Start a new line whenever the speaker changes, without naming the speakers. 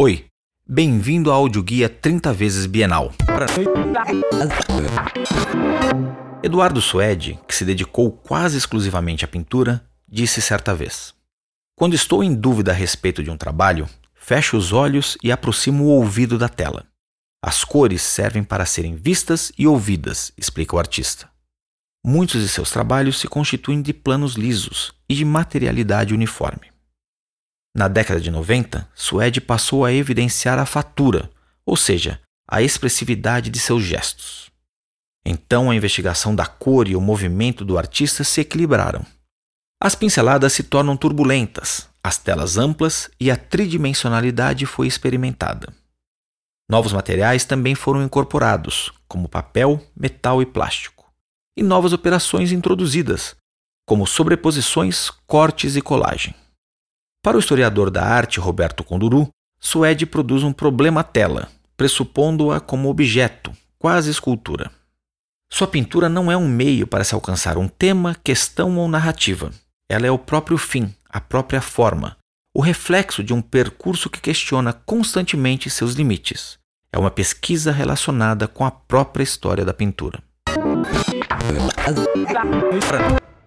Oi, bem-vindo ao audioguia 30 vezes Bienal. Eduardo Suede, que se dedicou quase exclusivamente à pintura, disse certa vez: Quando estou em dúvida a respeito de um trabalho, fecho os olhos e aproximo o ouvido da tela. As cores servem para serem vistas e ouvidas, explica o artista. Muitos de seus trabalhos se constituem de planos lisos e de materialidade uniforme. Na década de 90, Suede passou a evidenciar a fatura, ou seja, a expressividade de seus gestos. Então a investigação da cor e o movimento do artista se equilibraram. As pinceladas se tornam turbulentas, as telas amplas e a tridimensionalidade foi experimentada. Novos materiais também foram incorporados, como papel, metal e plástico, e novas operações introduzidas, como sobreposições, cortes e colagem. Para o historiador da arte Roberto Conduru, Suede produz um problema-tela, pressupondo-a como objeto, quase escultura. Sua pintura não é um meio para se alcançar um tema, questão ou narrativa. Ela é o próprio fim, a própria forma, o reflexo de um percurso que questiona constantemente seus limites. É uma pesquisa relacionada com a própria história da pintura.